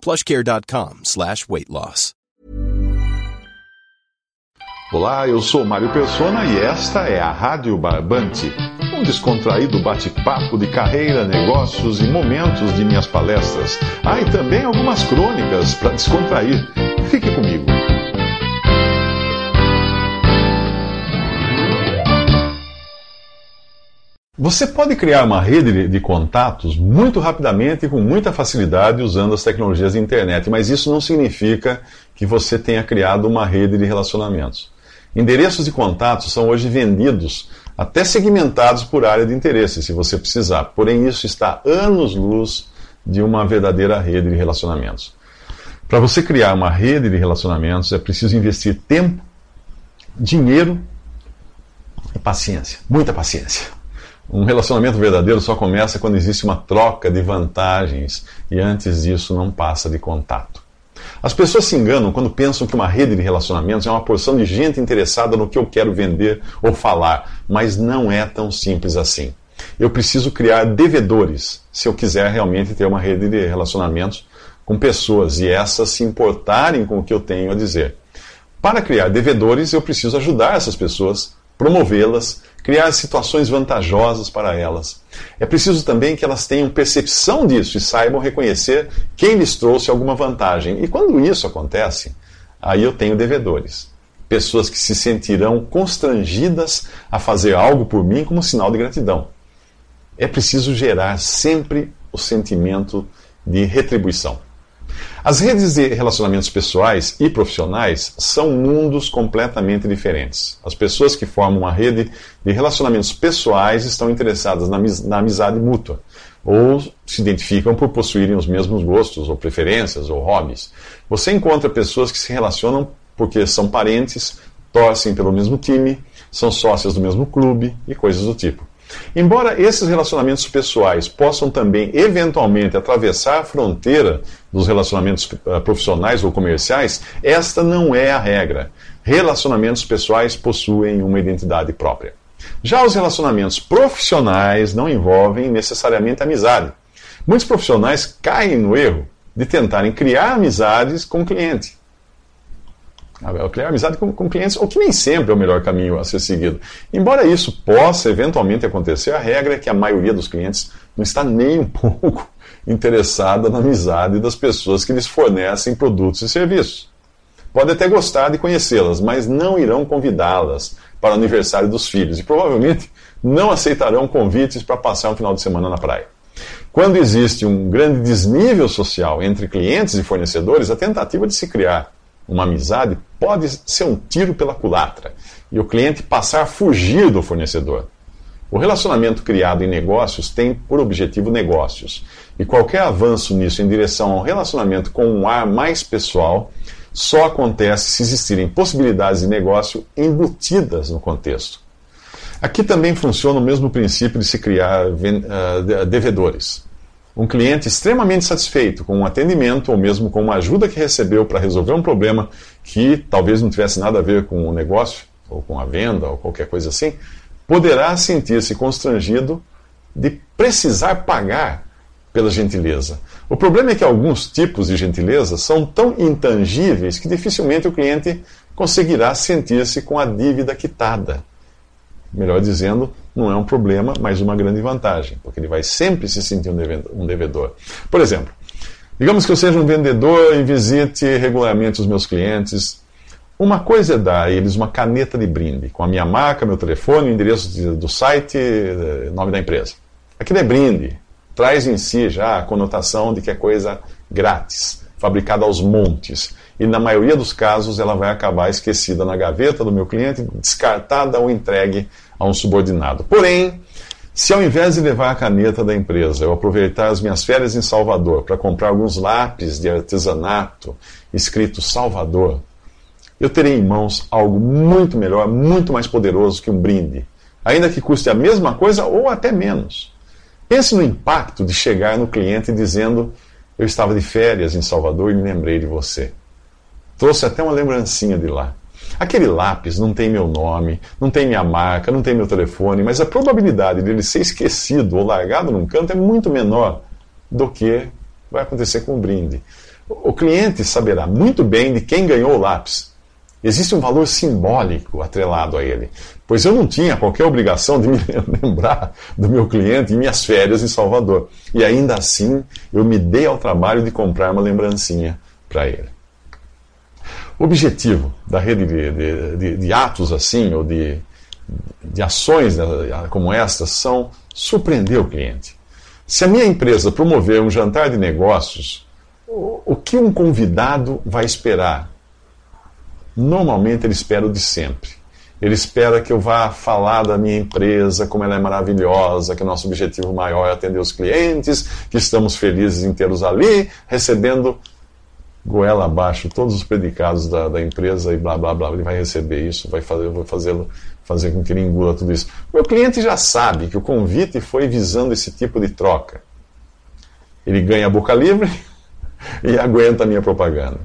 plushcare.com slash weight loss. Olá, eu sou Mário Persona e esta é a Rádio Barbante, um descontraído bate-papo de carreira, negócios e momentos de minhas palestras. Ah, e também algumas crônicas para descontrair. Fique comigo. Você pode criar uma rede de contatos muito rapidamente e com muita facilidade usando as tecnologias da internet, mas isso não significa que você tenha criado uma rede de relacionamentos. Endereços de contatos são hoje vendidos, até segmentados por área de interesse, se você precisar. Porém, isso está anos-luz de uma verdadeira rede de relacionamentos. Para você criar uma rede de relacionamentos, é preciso investir tempo, dinheiro e paciência. Muita paciência. Um relacionamento verdadeiro só começa quando existe uma troca de vantagens e antes disso não passa de contato. As pessoas se enganam quando pensam que uma rede de relacionamentos é uma porção de gente interessada no que eu quero vender ou falar, mas não é tão simples assim. Eu preciso criar devedores se eu quiser realmente ter uma rede de relacionamentos com pessoas e essas se importarem com o que eu tenho a dizer. Para criar devedores, eu preciso ajudar essas pessoas, promovê-las criar situações vantajosas para elas. É preciso também que elas tenham percepção disso e saibam reconhecer quem lhes trouxe alguma vantagem. E quando isso acontece, aí eu tenho devedores. Pessoas que se sentirão constrangidas a fazer algo por mim como sinal de gratidão. É preciso gerar sempre o sentimento de retribuição. As redes de relacionamentos pessoais e profissionais são mundos completamente diferentes. As pessoas que formam uma rede de relacionamentos pessoais estão interessadas na amizade mútua ou se identificam por possuírem os mesmos gostos ou preferências ou hobbies. Você encontra pessoas que se relacionam porque são parentes, torcem pelo mesmo time, são sócias do mesmo clube e coisas do tipo. Embora esses relacionamentos pessoais possam também eventualmente atravessar a fronteira dos relacionamentos eh, profissionais ou comerciais, esta não é a regra. Relacionamentos pessoais possuem uma identidade própria. Já os relacionamentos profissionais não envolvem necessariamente amizade. Muitos profissionais caem no erro de tentarem criar amizades com o cliente. Criar amizade com, com, clientes, o que nem sempre é o melhor caminho a ser seguido. Embora isso possa eventualmente acontecer, a regra é que a maioria dos clientes não está nem um pouco interessada na amizade das pessoas que lhes fornecem produtos e serviços. Pode até gostar de conhecê-las, mas não irão convidá-las para o aniversário dos filhos e provavelmente não aceitarão convites para passar um final de semana na praia. Quando existe um grande desnível social entre clientes e fornecedores, a tentativa de se criar uma amizade pode ser um tiro pela culatra e o cliente passar a fugir do fornecedor. O relacionamento criado em negócios tem por objetivo negócios, e qualquer avanço nisso em direção a um relacionamento com um ar mais pessoal só acontece se existirem possibilidades de negócio embutidas no contexto. Aqui também funciona o mesmo princípio de se criar uh, devedores. Um cliente extremamente satisfeito com um atendimento ou mesmo com uma ajuda que recebeu para resolver um problema que talvez não tivesse nada a ver com o negócio, ou com a venda, ou qualquer coisa assim, poderá sentir-se constrangido de precisar pagar pela gentileza. O problema é que alguns tipos de gentileza são tão intangíveis que dificilmente o cliente conseguirá sentir-se com a dívida quitada. Melhor dizendo, não é um problema, mas uma grande vantagem, porque ele vai sempre se sentir um devedor. Por exemplo, Digamos que eu seja um vendedor e visite regularmente os meus clientes. Uma coisa é dar a eles uma caneta de brinde, com a minha marca, meu telefone, o endereço do site, eh, nome da empresa. Aquilo é brinde. Traz em si já a conotação de que é coisa grátis, fabricada aos montes. E na maioria dos casos ela vai acabar esquecida na gaveta do meu cliente, descartada ou entregue a um subordinado. Porém, se ao invés de levar a caneta da empresa, eu aproveitar as minhas férias em Salvador para comprar alguns lápis de artesanato escrito Salvador, eu terei em mãos algo muito melhor, muito mais poderoso que um brinde, ainda que custe a mesma coisa ou até menos. Pense no impacto de chegar no cliente dizendo: Eu estava de férias em Salvador e me lembrei de você. Trouxe até uma lembrancinha de lá. Aquele lápis não tem meu nome, não tem minha marca, não tem meu telefone, mas a probabilidade dele ser esquecido ou largado num canto é muito menor do que vai acontecer com o brinde. O cliente saberá muito bem de quem ganhou o lápis. Existe um valor simbólico atrelado a ele, pois eu não tinha qualquer obrigação de me lembrar do meu cliente em minhas férias em Salvador. E ainda assim, eu me dei ao trabalho de comprar uma lembrancinha para ele. Objetivo da rede de, de, de, de atos assim, ou de, de ações né, como estas, são surpreender o cliente. Se a minha empresa promover um jantar de negócios, o, o que um convidado vai esperar? Normalmente ele espera o de sempre. Ele espera que eu vá falar da minha empresa, como ela é maravilhosa, que o nosso objetivo maior é atender os clientes, que estamos felizes em tê-los ali, recebendo goela abaixo todos os predicados da, da, empresa e blá blá blá, ele vai receber isso, vai fazer, vou fazê-lo fazer com que ele engula tudo isso. Meu cliente já sabe que o convite foi visando esse tipo de troca. Ele ganha a boca livre e aguenta a minha propaganda.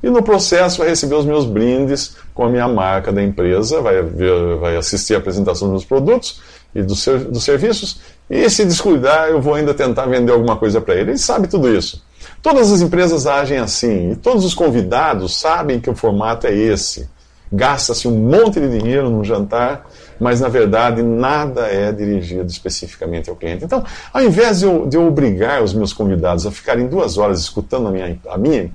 E no processo vai receber os meus brindes com a minha marca da empresa, vai, ver, vai assistir a apresentação dos meus produtos e dos, dos serviços, e se descuidar, eu vou ainda tentar vender alguma coisa para ele. Ele sabe tudo isso. Todas as empresas agem assim, e todos os convidados sabem que o formato é esse. Gasta-se um monte de dinheiro num jantar, mas na verdade nada é dirigido especificamente ao cliente. Então, ao invés de eu, de eu obrigar os meus convidados a ficarem duas horas escutando a minha, a minha,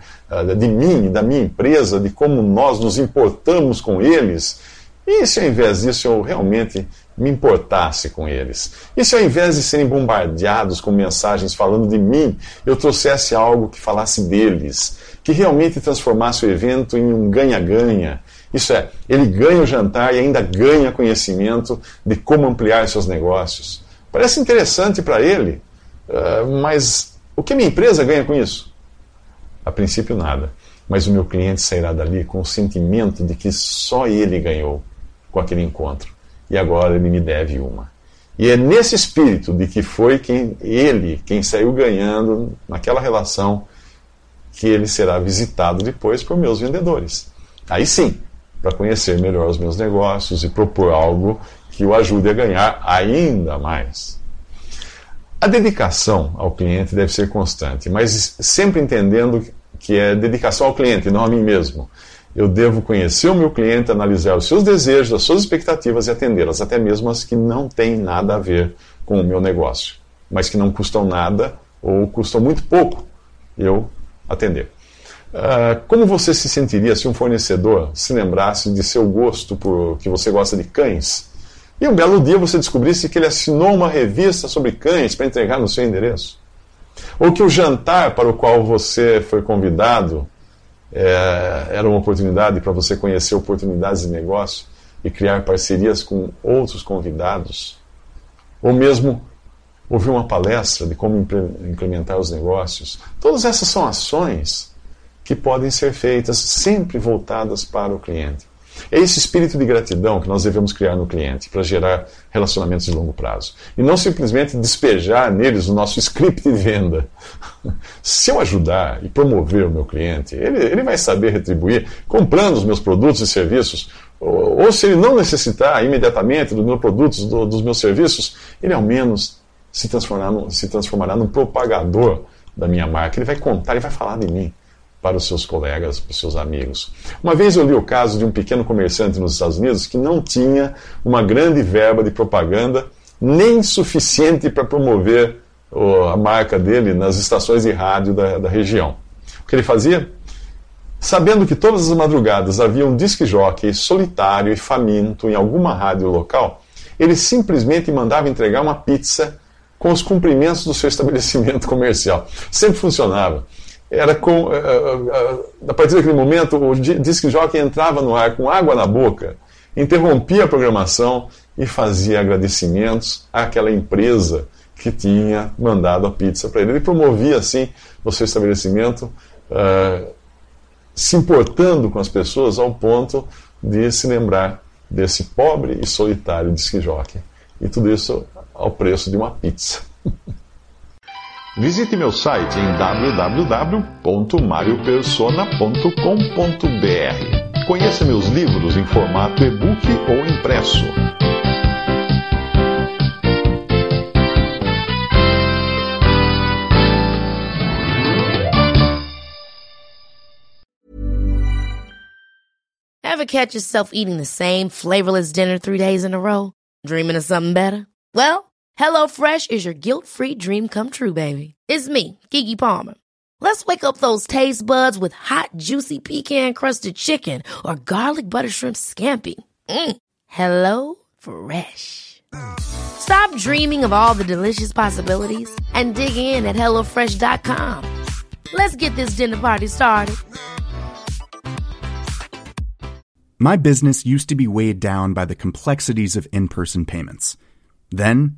de mim, da minha empresa, de como nós nos importamos com eles, e se ao invés disso eu realmente me importasse com eles? E se ao invés de serem bombardeados com mensagens falando de mim, eu trouxesse algo que falasse deles, que realmente transformasse o evento em um ganha-ganha? Isso é, ele ganha o jantar e ainda ganha conhecimento de como ampliar seus negócios. Parece interessante para ele, uh, mas o que minha empresa ganha com isso? A princípio, nada. Mas o meu cliente sairá dali com o sentimento de que só ele ganhou com aquele encontro. E agora ele me deve uma. E é nesse espírito de que foi quem ele, quem saiu ganhando naquela relação, que ele será visitado depois por meus vendedores. Aí sim, para conhecer melhor os meus negócios e propor algo que o ajude a ganhar ainda mais. A dedicação ao cliente deve ser constante, mas sempre entendendo que é dedicação ao cliente, não a mim mesmo. Eu devo conhecer o meu cliente, analisar os seus desejos, as suas expectativas e atendê-las, até mesmo as que não têm nada a ver com o meu negócio, mas que não custam nada ou custam muito pouco eu atender. Uh, como você se sentiria se um fornecedor se lembrasse de seu gosto por que você gosta de cães e um belo dia você descobrisse que ele assinou uma revista sobre cães para entregar no seu endereço? Ou que o jantar para o qual você foi convidado é, era uma oportunidade para você conhecer oportunidades de negócio e criar parcerias com outros convidados, ou mesmo ouvir uma palestra de como implementar os negócios. Todas essas são ações que podem ser feitas sempre voltadas para o cliente. É esse espírito de gratidão que nós devemos criar no cliente para gerar relacionamentos de longo prazo. E não simplesmente despejar neles o nosso script de venda. Se eu ajudar e promover o meu cliente, ele, ele vai saber retribuir comprando os meus produtos e serviços. Ou, ou se ele não necessitar imediatamente dos meus produtos, do, dos meus serviços, ele ao menos se transformará, se transformará num propagador da minha marca. Ele vai contar, ele vai falar de mim para os seus colegas, para os seus amigos. Uma vez eu li o caso de um pequeno comerciante nos Estados Unidos que não tinha uma grande verba de propaganda, nem suficiente para promover a marca dele nas estações de rádio da, da região. O que ele fazia? Sabendo que todas as madrugadas havia um disque jockey solitário e faminto em alguma rádio local, ele simplesmente mandava entregar uma pizza com os cumprimentos do seu estabelecimento comercial. Sempre funcionava. Era com, uh, uh, a partir daquele momento, o disque jockey entrava no ar com água na boca, interrompia a programação e fazia agradecimentos àquela empresa que tinha mandado a pizza para ele. Ele promovia, assim, o seu estabelecimento, uh, se importando com as pessoas ao ponto de se lembrar desse pobre e solitário disque jockey. E tudo isso ao preço de uma pizza. Visite meu site em www.mariopersona.com.br. Conheça meus livros em formato e-book ou impresso. Ever catch yourself eating the same flavorless dinner three days in a row? Dreaming of something better? Well, HelloFresh is your guilt-free dream come true, baby. It's me, Kiki Palmer. Let's wake up those taste buds with hot, juicy pecan-crusted chicken or garlic butter shrimp scampi. Mm. Hello Fresh. Stop dreaming of all the delicious possibilities and dig in at HelloFresh.com. Let's get this dinner party started. My business used to be weighed down by the complexities of in person payments. Then,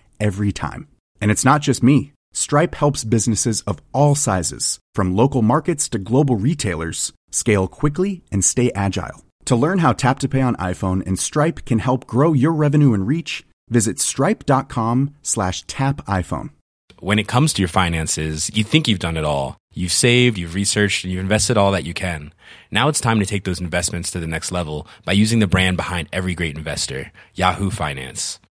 every time. And it's not just me. Stripe helps businesses of all sizes, from local markets to global retailers, scale quickly and stay agile. To learn how Tap to Pay on iPhone and Stripe can help grow your revenue and reach, visit stripe.com slash tap iPhone. When it comes to your finances, you think you've done it all. You've saved, you've researched, and you've invested all that you can. Now it's time to take those investments to the next level by using the brand behind every great investor, Yahoo Finance.